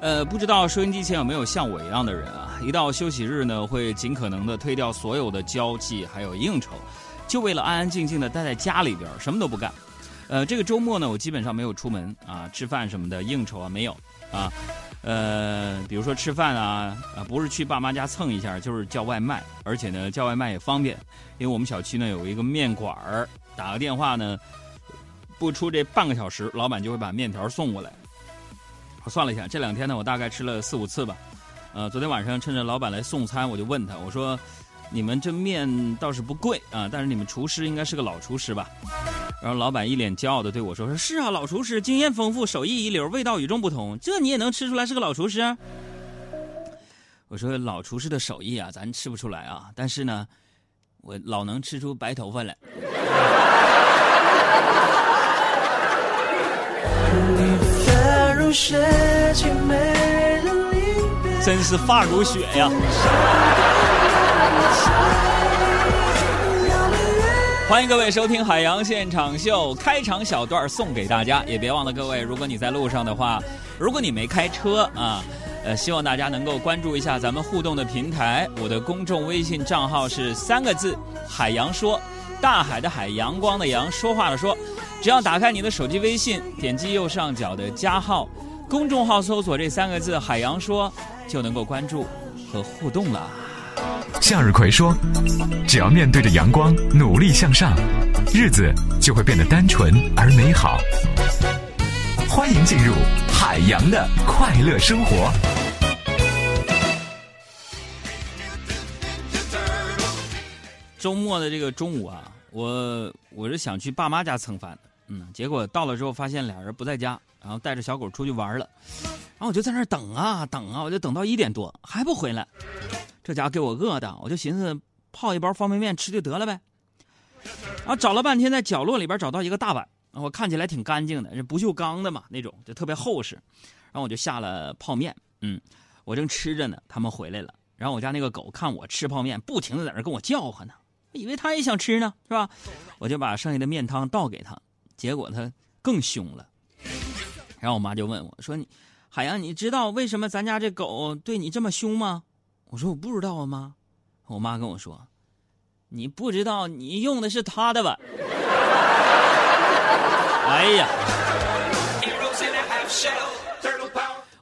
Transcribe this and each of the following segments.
呃，不知道收音机前有没有像我一样的人啊？一到休息日呢，会尽可能的推掉所有的交际还有应酬，就为了安安静静的待在家里边，什么都不干。呃，这个周末呢，我基本上没有出门啊，吃饭什么的应酬啊没有啊。呃，比如说吃饭啊，啊，不是去爸妈家蹭一下，就是叫外卖，而且呢，叫外卖也方便，因为我们小区呢有一个面馆儿，打个电话呢，不出这半个小时，老板就会把面条送过来。算了一下，这两天呢，我大概吃了四五次吧。呃，昨天晚上趁着老板来送餐，我就问他，我说：“你们这面倒是不贵啊，但是你们厨师应该是个老厨师吧？”然后老板一脸骄傲的对我说：“说是啊，老厨师，经验丰富，手艺一流，味道与众不同，这你也能吃出来是个老厨师？”我说：“老厨师的手艺啊，咱吃不出来啊，但是呢，我老能吃出白头发来。”真是发如雪呀！欢迎各位收听海洋现场秀，开场小段送给大家，也别忘了各位，如果你在路上的话，如果你没开车啊，呃，希望大家能够关注一下咱们互动的平台，我的公众微信账号是三个字：海洋说，大海的海，阳光的阳，说话的说。只要打开你的手机微信，点击右上角的加号，公众号搜索这三个字“海洋说”，就能够关注和互动了。向日葵说：“只要面对着阳光，努力向上，日子就会变得单纯而美好。”欢迎进入海洋的快乐生活。周末的这个中午啊，我我是想去爸妈家蹭饭的。嗯，结果到了之后发现俩人不在家，然后带着小狗出去玩了，然后我就在那等啊等啊，我就等到一点多还不回来，这家伙给我饿的，我就寻思泡一包方便面吃就得了呗，然后找了半天在角落里边找到一个大碗，我看起来挺干净的，是不锈钢的嘛那种，就特别厚实，然后我就下了泡面，嗯，我正吃着呢，他们回来了，然后我家那个狗看我吃泡面，不停的在那跟我叫唤呢，以为它也想吃呢，是吧？我就把剩下的面汤倒给他。结果他更凶了，然后我妈就问我说：“你海洋，你知道为什么咱家这狗对你这么凶吗？”我说：“我不知道啊，妈。”我妈跟我说：“你不知道，你用的是他的碗。” 哎呀，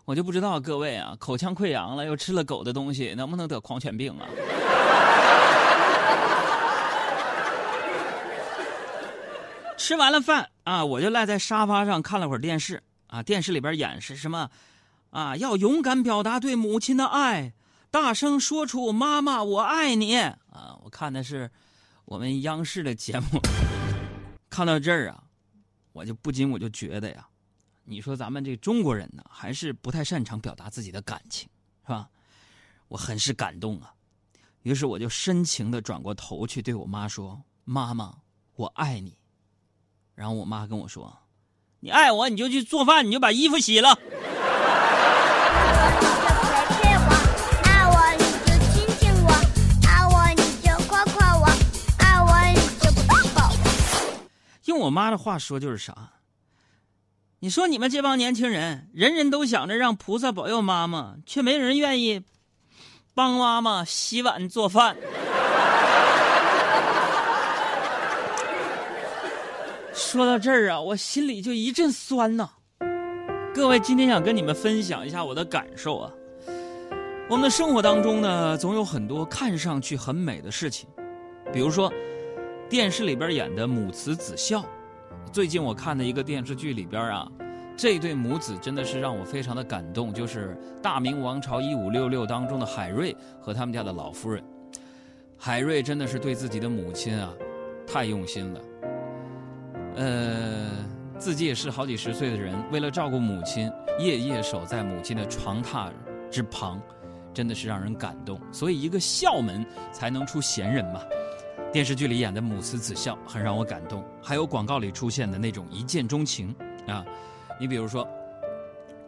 我就不知道各位啊，口腔溃疡了又吃了狗的东西，能不能得狂犬病啊？吃完了饭啊，我就赖在沙发上看了会儿电视啊。电视里边演是什么？啊，要勇敢表达对母亲的爱，大声说出“妈妈，我爱你”啊。我看的是我们央视的节目。看到这儿啊，我就不禁我就觉得呀，你说咱们这中国人呢，还是不太擅长表达自己的感情，是吧？我很是感动啊。于是我就深情的转过头去对我妈说：“妈妈，我爱你。”然后我妈跟我说：“你爱我，你就去做饭，你就把衣服洗了。”爱我你就亲亲我，爱我你就夸夸我，爱我你就抱抱。用我妈的话说就是啥？你说你们这帮年轻人，人人都想着让菩萨保佑妈妈，却没人愿意帮妈妈洗碗做饭。说到这儿啊，我心里就一阵酸呐。各位，今天想跟你们分享一下我的感受啊。我们的生活当中呢，总有很多看上去很美的事情，比如说电视里边演的母慈子孝。最近我看的一个电视剧里边啊，这对母子真的是让我非常的感动，就是《大明王朝一五六六》当中的海瑞和他们家的老夫人。海瑞真的是对自己的母亲啊，太用心了。呃，自己也是好几十岁的人，为了照顾母亲，夜夜守在母亲的床榻之旁，真的是让人感动。所以，一个孝门才能出贤人嘛。电视剧里演的母慈子孝很让我感动，还有广告里出现的那种一见钟情啊。你比如说，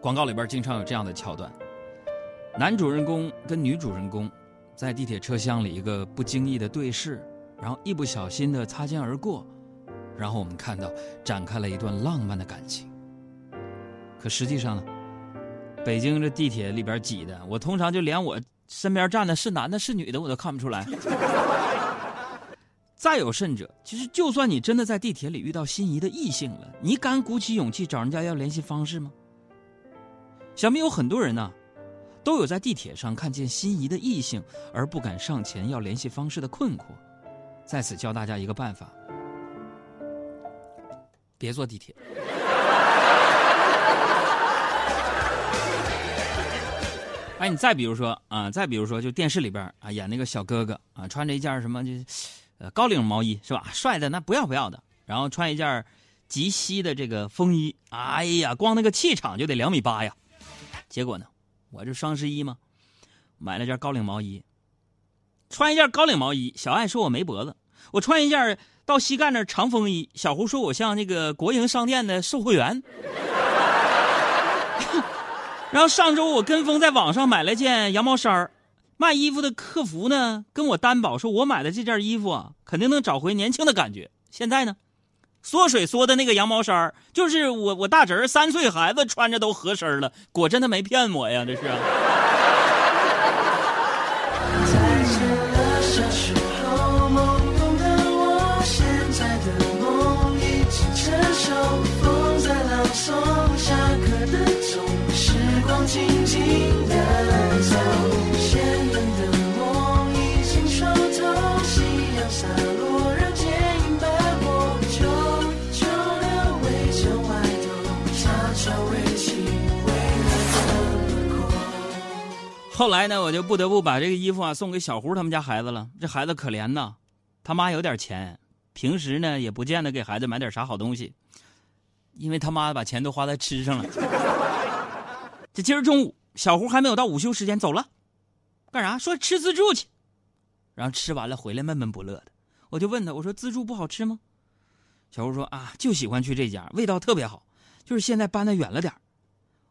广告里边经常有这样的桥段：男主人公跟女主人公在地铁车厢里一个不经意的对视，然后一不小心的擦肩而过。然后我们看到展开了一段浪漫的感情，可实际上呢，北京这地铁里边挤的，我通常就连我身边站的是男的是女的我都看不出来。再有甚者，其实就算你真的在地铁里遇到心仪的异性了，你敢鼓起勇气找人家要联系方式吗？想必有很多人呢、都有在地铁上看见心仪的异性而不敢上前要联系方式的困惑。在此教大家一个办法：别坐地铁。哎，你再比如说啊，再比如说，就电视里边啊演那个小哥哥啊，穿着一件什么就，呃高领毛衣是吧？帅的那不要不要的，然后穿一件及膝的这个风衣，哎呀，光那个气场就得两米八呀。结果呢，我这双十一嘛，买了件高领毛衣，穿一件高领毛衣，小爱说我没脖子；我穿一件到膝盖那长风衣，小胡说我像那个国营商店的售货员。然后上周我跟风在网上买了件羊毛衫，卖衣服的客服呢跟我担保说，我买的这件衣服啊，肯定能找回年轻的感觉。现在呢，缩水缩的那个羊毛衫，就是我我大侄儿三岁孩子穿着都合身了，果真他没骗我呀，这是、啊。后来呢，我就不得不把这个衣服啊送给小胡他们家孩子了。这孩子可怜呐，他妈有点钱，平时呢也不见得给孩子买点啥好东西，因为他妈把钱都花在吃上了。这今儿中午，小胡还没有到午休时间走了，干啥？说吃自助去，然后吃完了回来闷闷不乐的。我就问他，我说自助不好吃吗？小胡说啊，就喜欢去这家，味道特别好，就是现在搬的远了点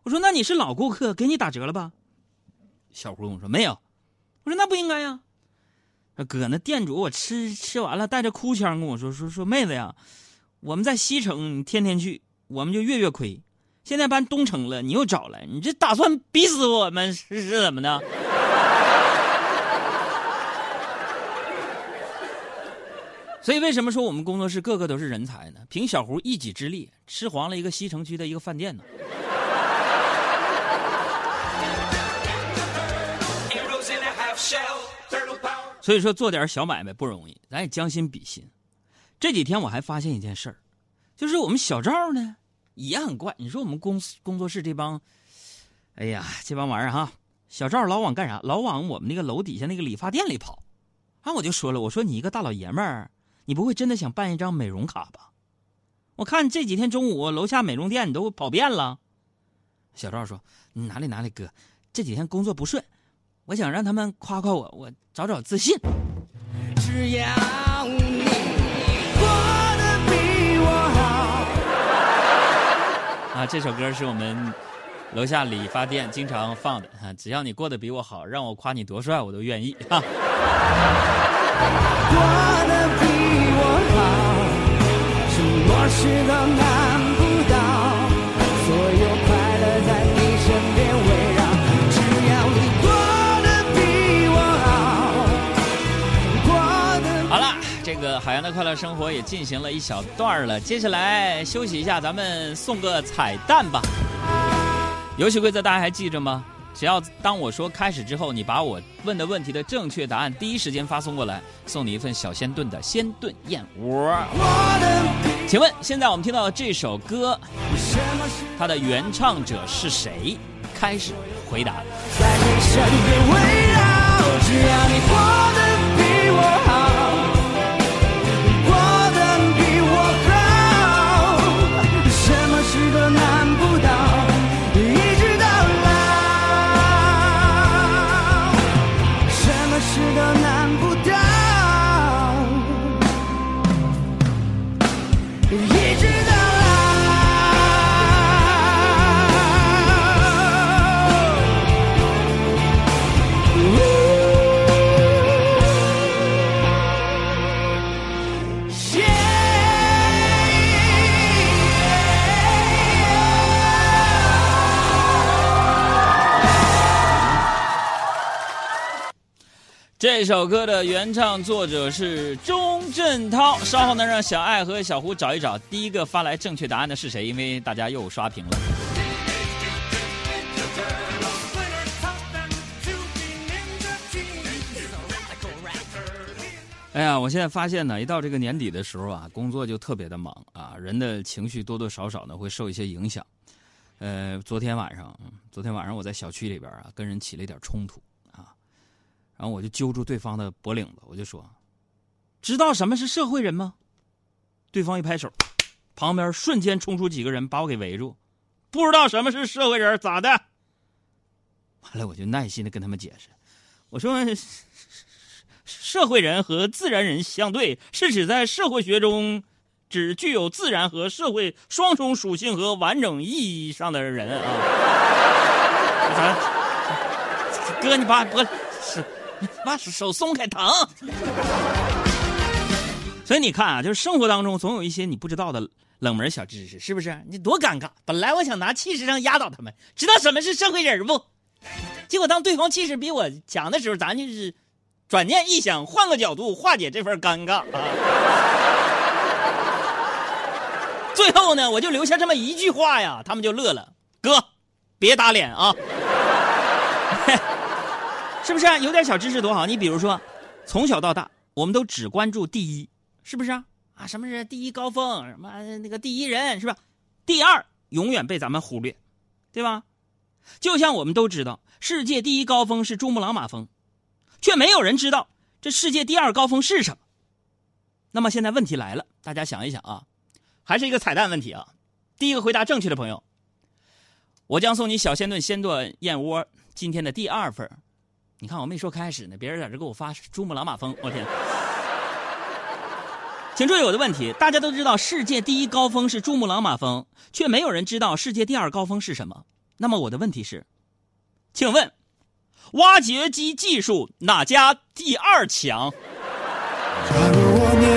我说那你是老顾客，给你打折了吧？小胡跟我说没有，我说那不应该呀。哥，那店主我吃吃完了，带着哭腔跟我说说说妹子呀，我们在西城，天天去，我们就月月亏。现在搬东城了，你又找来，你这打算逼死我们是是怎么的？所以为什么说我们工作室个个都是人才呢？凭小胡一己之力，吃黄了一个西城区的一个饭店呢。所以说做点小买卖不容易，咱也将心比心。这几天我还发现一件事儿，就是我们小赵呢也很怪。你说我们公司工作室这帮，哎呀，这帮玩意儿哈，小赵老往干啥？老往我们那个楼底下那个理发店里跑。啊，我就说了，我说你一个大老爷们儿，你不会真的想办一张美容卡吧？我看这几天中午楼下美容店你都跑遍了。小赵说：“哪里哪里哥，这几天工作不顺，我想让他们夸夸我，我找找自信。只要啊，这首歌是我们楼下理发店经常放的啊。只要你过得比我好，让我夸你多帅，我都愿意啊。过得比我好，什么事都难的快乐生活也进行了一小段了，接下来休息一下，咱们送个彩蛋吧。游戏规则大家还记着吗？只要当我说开始之后，你把我问的问题的正确答案第一时间发送过来，送你一份小鲜炖的鲜炖燕窝。请问现在我们听到的这首歌，它的原唱者是谁？开始回答。在你身边围绕，只要你过得一直这首歌的原唱作者是钟镇涛。稍后呢，让小爱和小胡找一找第一个发来正确答案的是谁，因为大家又刷屏了。哎呀，我现在发现呢，一到这个年底的时候啊，工作就特别的忙啊，人的情绪多多少少呢会受一些影响。呃，昨天晚上，昨天晚上我在小区里边啊，跟人起了一点冲突，然后我就揪住对方的脖领子，我就说：“知道什么是社会人吗？”对方一拍手，旁边瞬间冲出几个人把我给围住。不知道什么是社会人咋的？完了，我就耐心的跟他们解释，我说。社会人和自然人相对，是指在社会学中，指具有自然和社会双重属性和完整意义上的人啊。哥，你把脖 把手松开，疼。所以你看啊，就是生活当中总有一些你不知道的冷门小知识，是不是？你多尴尬！本来我想拿气势上压倒他们，知道什么是社会人不？结果当对方气势比我强的时候，咱就是。转念一想，换个角度化解这份尴尬啊！最后呢，我就留下这么一句话呀，他们就乐了。哥，别打脸啊！是不是、啊、有点小知识多好？你比如说，从小到大，我们都只关注第一，是不是啊？啊，什么是第一高峰？什么那个第一人是吧？第二永远被咱们忽略，对吧？就像我们都知道，世界第一高峰是珠穆朗玛峰。却没有人知道这世界第二高峰是什么。那么现在问题来了，大家想一想啊，还是一个彩蛋问题啊。第一个回答正确的朋友，我将送你小鲜炖鲜炖燕窝今天的第二份。你看我没说开始呢，别人在这给我发珠穆朗玛峰，我天！请注意我的问题，大家都知道世界第一高峰是珠穆朗玛峰，却没有人知道世界第二高峰是什么。那么我的问题是，请问？挖掘机技术哪家第二强？假如我年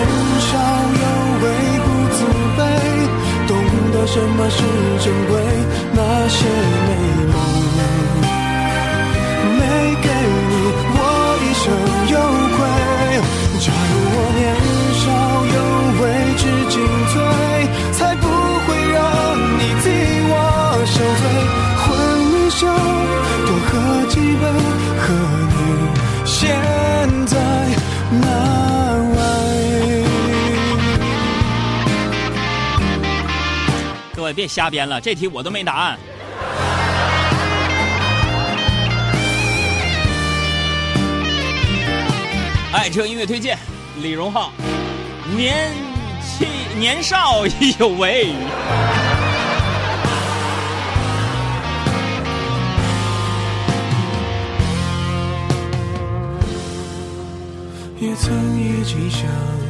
少有为不自卑，懂得什么是珍贵，那些美梦别瞎编了，这题我都没答案。爱车音乐推荐，李荣浩，年轻年少有为。也曾一起想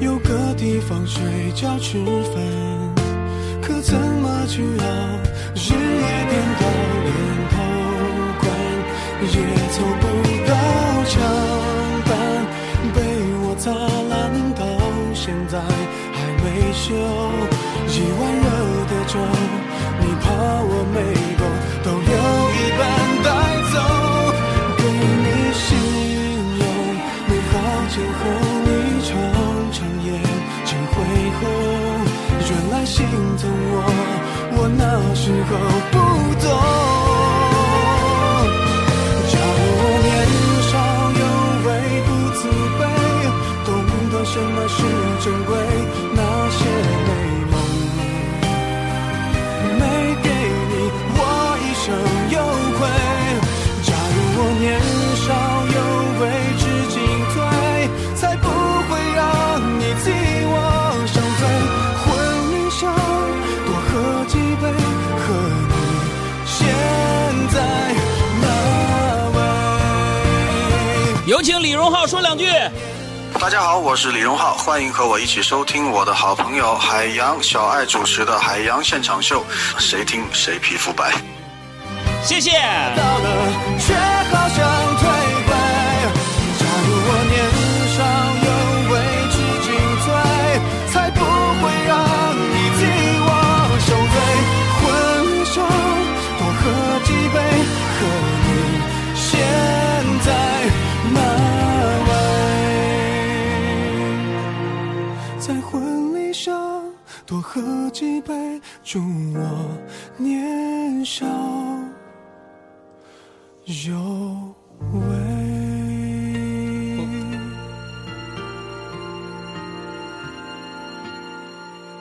有个地方睡觉吃饭，可怎么去熬？日夜颠倒，连头款也凑不到墙板，被我砸烂到现在还没修。时候有请李荣浩说两句。大家好，我是李荣浩，欢迎和我一起收听我的好朋友海洋小爱主持的《海洋现场秀》，谁听谁皮肤白。谢谢。年少有为。